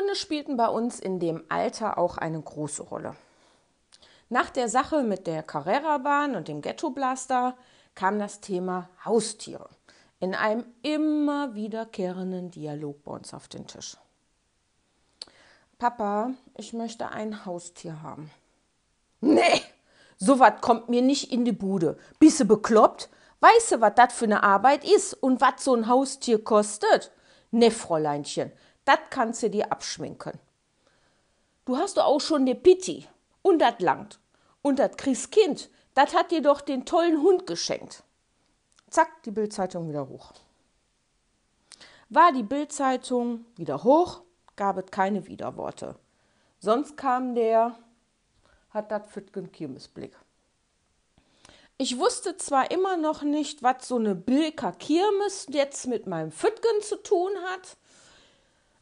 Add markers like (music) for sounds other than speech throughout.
Hunde spielten bei uns in dem Alter auch eine große Rolle. Nach der Sache mit der Carrera-Bahn und dem Ghetto-Blaster kam das Thema Haustiere in einem immer wiederkehrenden Dialog bei uns auf den Tisch. Papa, ich möchte ein Haustier haben. Nee, sowas kommt mir nicht in die Bude. Bist du bekloppt? Weißt du, was das für eine Arbeit ist und was so ein Haustier kostet? Ne, Fräuleinchen, das kannst du dir abschminken. Du hast doch auch schon ne Pitti und das langt. Und das Christkind, das hat dir doch den tollen Hund geschenkt. Zack, die Bildzeitung wieder hoch. War die Bildzeitung wieder hoch, gab es keine Widerworte. Sonst kam der, hat das Fütgen Kirmesblick. Ich wusste zwar immer noch nicht, was so eine Bilker Kirmes jetzt mit meinem Fütgen zu tun hat,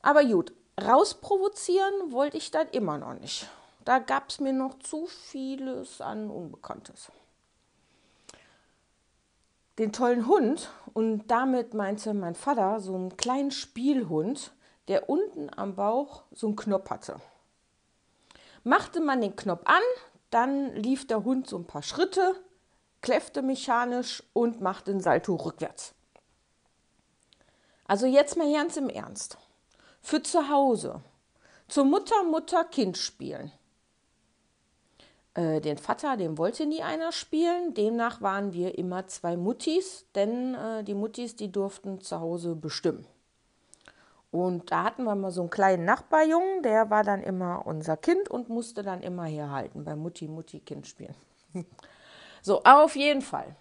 aber gut, rausprovozieren wollte ich das immer noch nicht. Da gab es mir noch zu vieles an Unbekanntes. Den tollen Hund, und damit meinte mein Vater so einen kleinen Spielhund, der unten am Bauch so einen Knopf hatte. Machte man den Knopf an, dann lief der Hund so ein paar Schritte, kläffte mechanisch und machte den Salto rückwärts. Also jetzt mal ganz im Ernst. Für zu Hause. Zur Mutter, Mutter, Kind spielen. Äh, den Vater, den wollte nie einer spielen. Demnach waren wir immer zwei Muttis, denn äh, die Muttis, die durften zu Hause bestimmen. Und da hatten wir mal so einen kleinen Nachbarjungen, der war dann immer unser Kind und musste dann immer herhalten bei Mutti, Mutti, Kind spielen. (laughs) so, auf jeden Fall.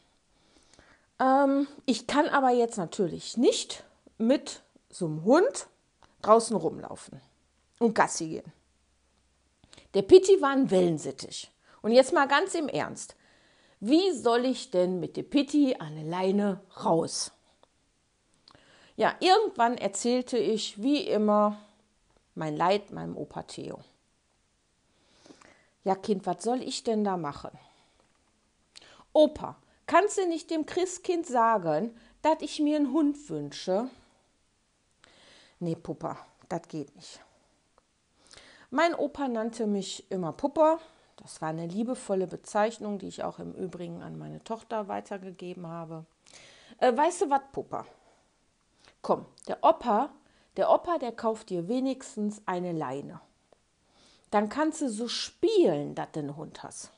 Ähm, ich kann aber jetzt natürlich nicht mit so einem Hund draußen rumlaufen und Gassi gehen. Der Pitti war ein Wellensittich. Und jetzt mal ganz im Ernst. Wie soll ich denn mit dem Pitti an der Leine raus? Ja, irgendwann erzählte ich, wie immer, mein Leid meinem Opa Theo. Ja, Kind, was soll ich denn da machen? Opa, kannst du nicht dem Christkind sagen, dass ich mir einen Hund wünsche? Nee, Puppa, das geht nicht. Mein Opa nannte mich immer Puppa. Das war eine liebevolle Bezeichnung, die ich auch im Übrigen an meine Tochter weitergegeben habe. Äh, weißt du was, Puppa? Komm, der Opa, der Opa, der kauft dir wenigstens eine Leine. Dann kannst du so spielen, dass du einen Hund hast.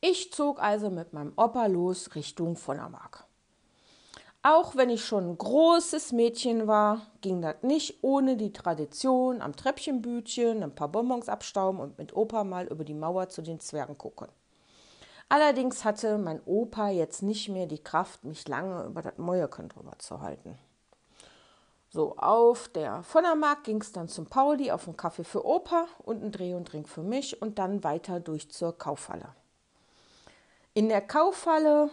Ich zog also mit meinem Opa los Richtung Vonnermark. Auch wenn ich schon ein großes Mädchen war, ging das nicht ohne die Tradition am Treppchenbütchen, ein paar Bonbons abstauben und mit Opa mal über die Mauer zu den Zwergen gucken. Allerdings hatte mein Opa jetzt nicht mehr die Kraft, mich lange über das Mäuerchen drüber zu halten. So, auf der Vonnermarkt ging es dann zum Pauli auf einen Kaffee für Opa und einen Dreh und Drink für mich und dann weiter durch zur Kaufhalle. In der Kaufhalle,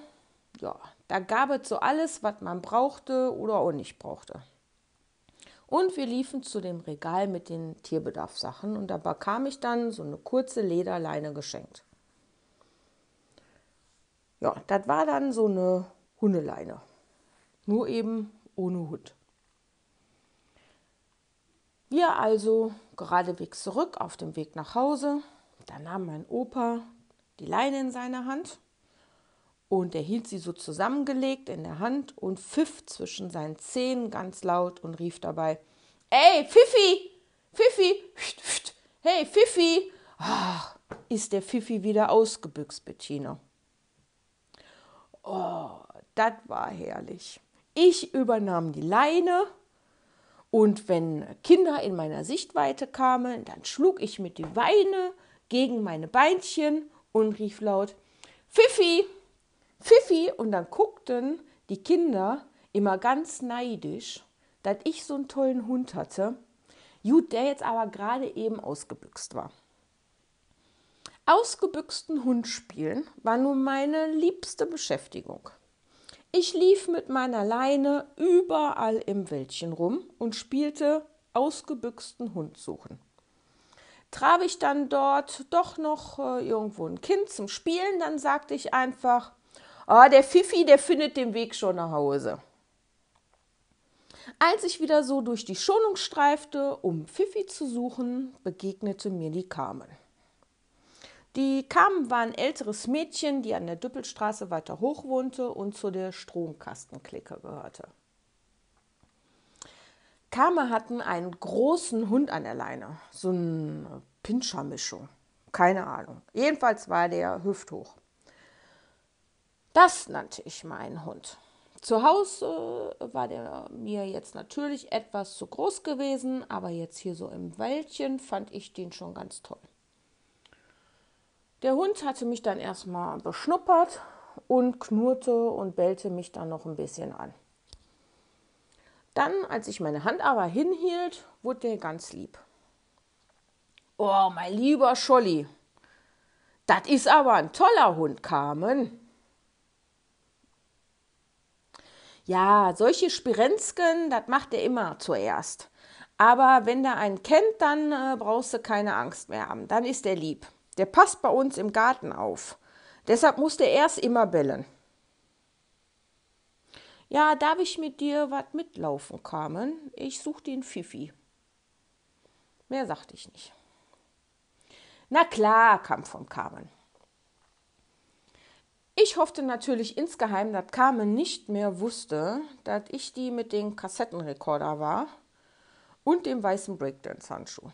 ja, da gab es so alles, was man brauchte oder auch nicht brauchte. Und wir liefen zu dem Regal mit den Tierbedarfssachen und da bekam ich dann so eine kurze Lederleine geschenkt. Ja, das war dann so eine Hundeleine. Nur eben ohne Hund. Wir also geradewegs zurück auf dem Weg nach Hause. Da nahm mein Opa die Leine in seine Hand und er hielt sie so zusammengelegt in der Hand und pfiff zwischen seinen Zähnen ganz laut und rief dabei: Ey, Fifi! Fifi! Hey, Fifi! Ach, ist der Fifi wieder ausgebüxt, Bettina. Oh, das war herrlich. Ich übernahm die Leine und wenn Kinder in meiner Sichtweite kamen, dann schlug ich mit die Weine gegen meine Beinchen und rief laut: Fifi! Fifi! Und dann guckten die Kinder immer ganz neidisch, dass ich so einen tollen Hund hatte. Gut, der jetzt aber gerade eben ausgebüxt war. Ausgebüxten Hund spielen war nun meine liebste Beschäftigung. Ich lief mit meiner Leine überall im Wäldchen rum und spielte ausgebüxten Hund suchen. Traf ich dann dort doch noch äh, irgendwo ein Kind zum Spielen, dann sagte ich einfach, oh, der Fifi, der findet den Weg schon nach Hause. Als ich wieder so durch die Schonung streifte, um Pfiffi zu suchen, begegnete mir die Carmen. Die Carmen war ein älteres Mädchen, die an der Düppelstraße weiter hoch wohnte und zu der Stromkastenklicke gehörte. Carmen hatten einen großen Hund an der Leine, so eine Pinscher-Mischung. Keine Ahnung. Jedenfalls war der hüfthoch. Das nannte ich meinen Hund. Zu Hause war der mir jetzt natürlich etwas zu groß gewesen, aber jetzt hier so im Wäldchen fand ich den schon ganz toll. Der Hund hatte mich dann erstmal beschnuppert und knurrte und bellte mich dann noch ein bisschen an. Dann, als ich meine Hand aber hinhielt, wurde der ganz lieb. Oh, mein lieber Scholli, das ist aber ein toller Hund, Carmen. Ja, solche Spirenzken, das macht er immer zuerst. Aber wenn der einen kennt, dann äh, brauchst du keine Angst mehr haben. Dann ist er lieb. Der passt bei uns im Garten auf. Deshalb muss der erst immer bellen. Ja, darf ich mit dir was mitlaufen, Carmen? Ich such den Fifi. Mehr sagte ich nicht. Na klar, kam von Carmen. Ich hoffte natürlich insgeheim, dass Carmen nicht mehr wusste, dass ich die mit dem Kassettenrekorder war und dem weißen Breakdance-Handschuh.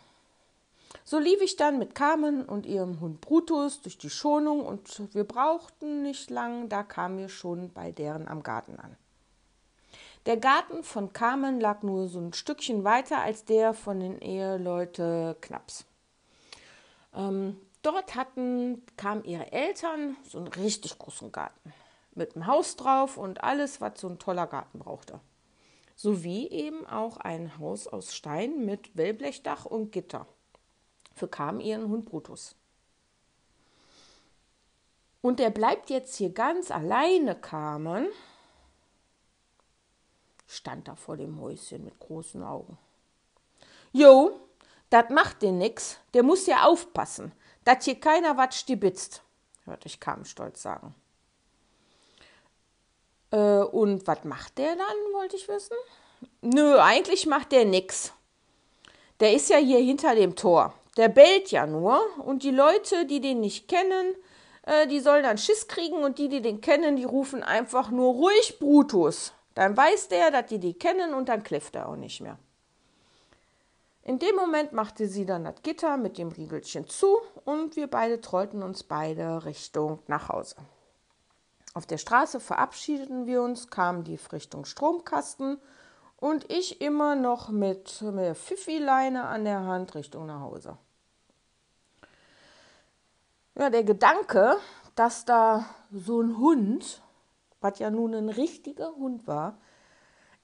So lief ich dann mit Carmen und ihrem Hund Brutus durch die Schonung und wir brauchten nicht lang, da kamen wir schon bei deren am Garten an. Der Garten von Carmen lag nur so ein Stückchen weiter als der von den Eheleute Knaps. Ähm, Dort hatten, kamen ihre Eltern so einen richtig großen Garten mit einem Haus drauf und alles, was so ein toller Garten brauchte. Sowie eben auch ein Haus aus Stein mit Wellblechdach und Gitter für Kam ihren Hund Brutus. Und der bleibt jetzt hier ganz alleine, Carmen. Stand da vor dem Häuschen mit großen Augen. Jo, das macht den nix. Der muss ja aufpassen dass hier keiner was stibitzt, hörte ich Carmen stolz sagen. Äh, und was macht der dann, wollte ich wissen? Nö, eigentlich macht der nix. Der ist ja hier hinter dem Tor. Der bellt ja nur und die Leute, die den nicht kennen, äh, die sollen dann Schiss kriegen und die, die den kennen, die rufen einfach nur ruhig Brutus. Dann weiß der, dass die die kennen und dann kläfft er auch nicht mehr. In dem Moment machte sie dann das Gitter mit dem Riegelchen zu und wir beide trollten uns beide Richtung nach Hause. Auf der Straße verabschiedeten wir uns, kamen die Richtung Stromkasten und ich immer noch mit der Pfiffi-Leine an der Hand Richtung nach Hause. Ja, der Gedanke, dass da so ein Hund, was ja nun ein richtiger Hund war,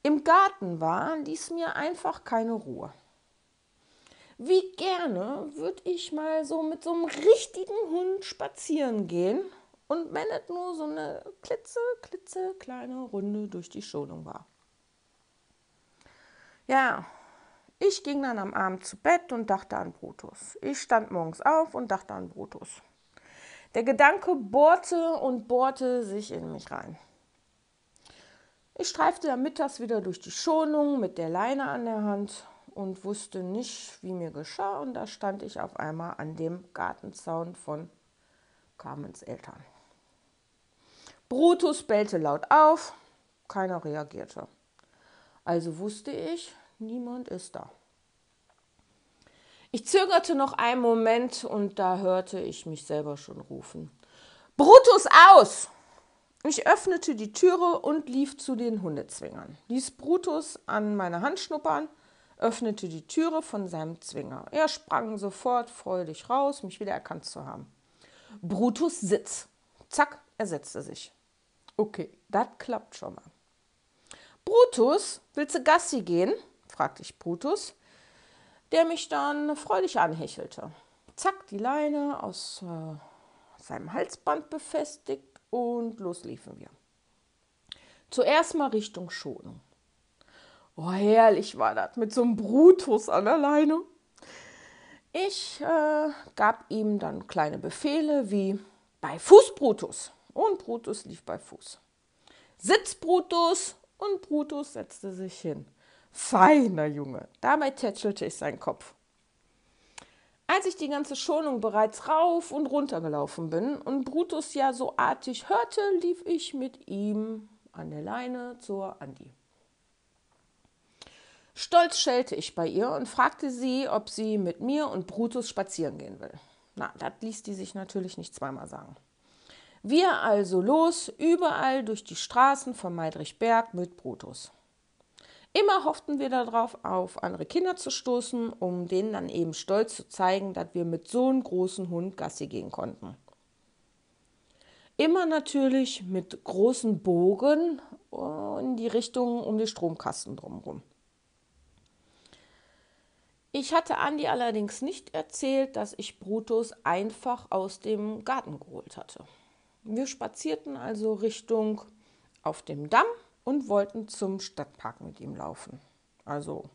im Garten war, ließ mir einfach keine Ruhe. Wie gerne würde ich mal so mit so einem richtigen Hund spazieren gehen und wenn es nur so eine klitze, klitze kleine Runde durch die Schonung war. Ja, ich ging dann am Abend zu Bett und dachte an Brutus. Ich stand morgens auf und dachte an Brutus. Der Gedanke bohrte und bohrte sich in mich rein. Ich streifte dann mittags wieder durch die Schonung mit der Leine an der Hand und wusste nicht, wie mir geschah. Und da stand ich auf einmal an dem Gartenzaun von Carmens Eltern. Brutus bellte laut auf, keiner reagierte. Also wusste ich, niemand ist da. Ich zögerte noch einen Moment und da hörte ich mich selber schon rufen. Brutus aus! Ich öffnete die Türe und lief zu den Hundezwingern, ließ Brutus an meine Hand schnuppern öffnete die Türe von seinem Zwinger. Er sprang sofort freudig raus, mich wieder erkannt zu haben. Brutus Sitz. Zack, er setzte sich. Okay, das klappt schon mal. Brutus, willst du Gassi gehen? fragte ich Brutus, der mich dann freudig anhechelte. Zack, die Leine aus äh, seinem Halsband befestigt und los liefen wir. Zuerst mal Richtung Schonung. Oh, herrlich war das mit so einem Brutus an der Leine. Ich äh, gab ihm dann kleine Befehle wie bei Fuß Brutus und Brutus lief bei Fuß. Sitz Brutus und Brutus setzte sich hin. Feiner Junge. Dabei tätschelte ich seinen Kopf. Als ich die ganze Schonung bereits rauf und runter gelaufen bin und Brutus ja so artig hörte, lief ich mit ihm an der Leine zur Andi. Stolz schellte ich bei ihr und fragte sie, ob sie mit mir und Brutus spazieren gehen will. Na, das ließ die sich natürlich nicht zweimal sagen. Wir also los, überall durch die Straßen von Meidrichberg mit Brutus. Immer hofften wir darauf, auf andere Kinder zu stoßen, um denen dann eben stolz zu zeigen, dass wir mit so einem großen Hund Gassi gehen konnten. Immer natürlich mit großen Bogen in die Richtung um die Stromkasten drumherum. Ich hatte Andi allerdings nicht erzählt, dass ich Brutus einfach aus dem Garten geholt hatte. Wir spazierten also Richtung auf dem Damm und wollten zum Stadtpark mit ihm laufen. Also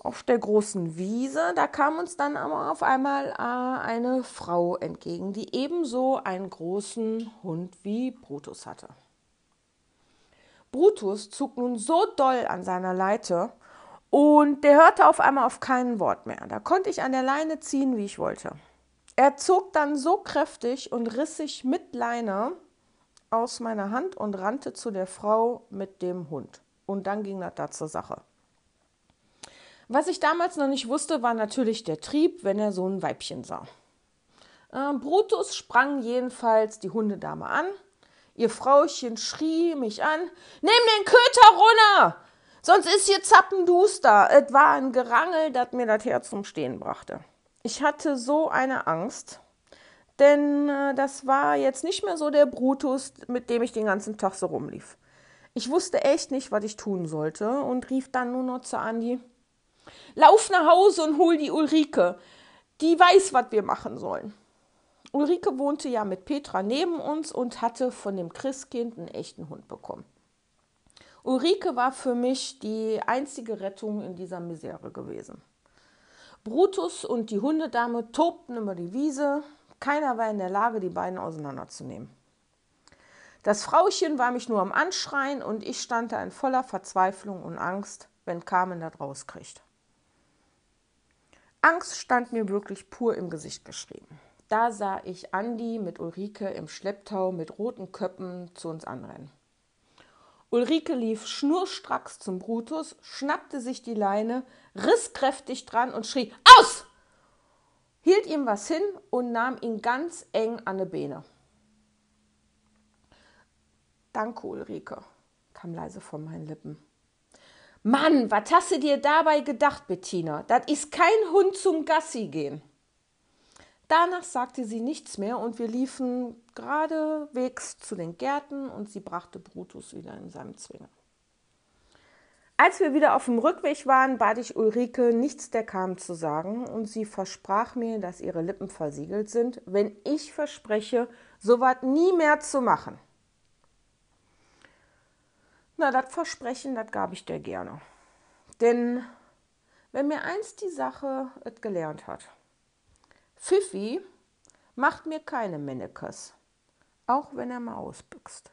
auf der großen Wiese, da kam uns dann aber auf einmal äh, eine Frau entgegen, die ebenso einen großen Hund wie Brutus hatte. Brutus zog nun so doll an seiner Leite, und der hörte auf einmal auf kein Wort mehr. Da konnte ich an der Leine ziehen, wie ich wollte. Er zog dann so kräftig und riss sich mit Leine aus meiner Hand und rannte zu der Frau mit dem Hund. Und dann ging das da zur Sache. Was ich damals noch nicht wusste, war natürlich der Trieb, wenn er so ein Weibchen sah. Äh, Brutus sprang jedenfalls die Hundedame an. Ihr Frauchen schrie mich an: Nimm den Köter runter! Sonst ist hier zappenduster. Es war ein Gerangel, das mir das Herz zum Stehen brachte. Ich hatte so eine Angst, denn äh, das war jetzt nicht mehr so der Brutus, mit dem ich den ganzen Tag so rumlief. Ich wusste echt nicht, was ich tun sollte und rief dann nur noch zu Andi: Lauf nach Hause und hol die Ulrike. Die weiß, was wir machen sollen. Ulrike wohnte ja mit Petra neben uns und hatte von dem Christkind einen echten Hund bekommen. Ulrike war für mich die einzige Rettung in dieser Misere gewesen. Brutus und die Hundedame tobten über die Wiese. Keiner war in der Lage, die beiden auseinanderzunehmen. Das Frauchen war mich nur am Anschreien und ich stand da in voller Verzweiflung und Angst, wenn Carmen das rauskriegt. Angst stand mir wirklich pur im Gesicht geschrieben. Da sah ich Andi mit Ulrike im Schlepptau mit roten Köppen zu uns anrennen. Ulrike lief schnurstracks zum Brutus, schnappte sich die Leine, riss kräftig dran und schrie Aus! hielt ihm was hin und nahm ihn ganz eng an die Beine. Danke, Ulrike, kam leise von meinen Lippen. Mann, was hast du dir dabei gedacht, Bettina? Das ist kein Hund zum Gassi gehen. Danach sagte sie nichts mehr und wir liefen geradewegs zu den Gärten und sie brachte Brutus wieder in seinem Zwinger. Als wir wieder auf dem Rückweg waren, bat ich Ulrike, nichts der kam zu sagen, und sie versprach mir, dass ihre Lippen versiegelt sind, wenn ich verspreche, so was nie mehr zu machen. Na, das Versprechen, das gab ich dir gerne. Denn wenn mir einst die Sache es gelernt hat, Pfiffi macht mir keine Mennekes, auch wenn er mal ausbüchst.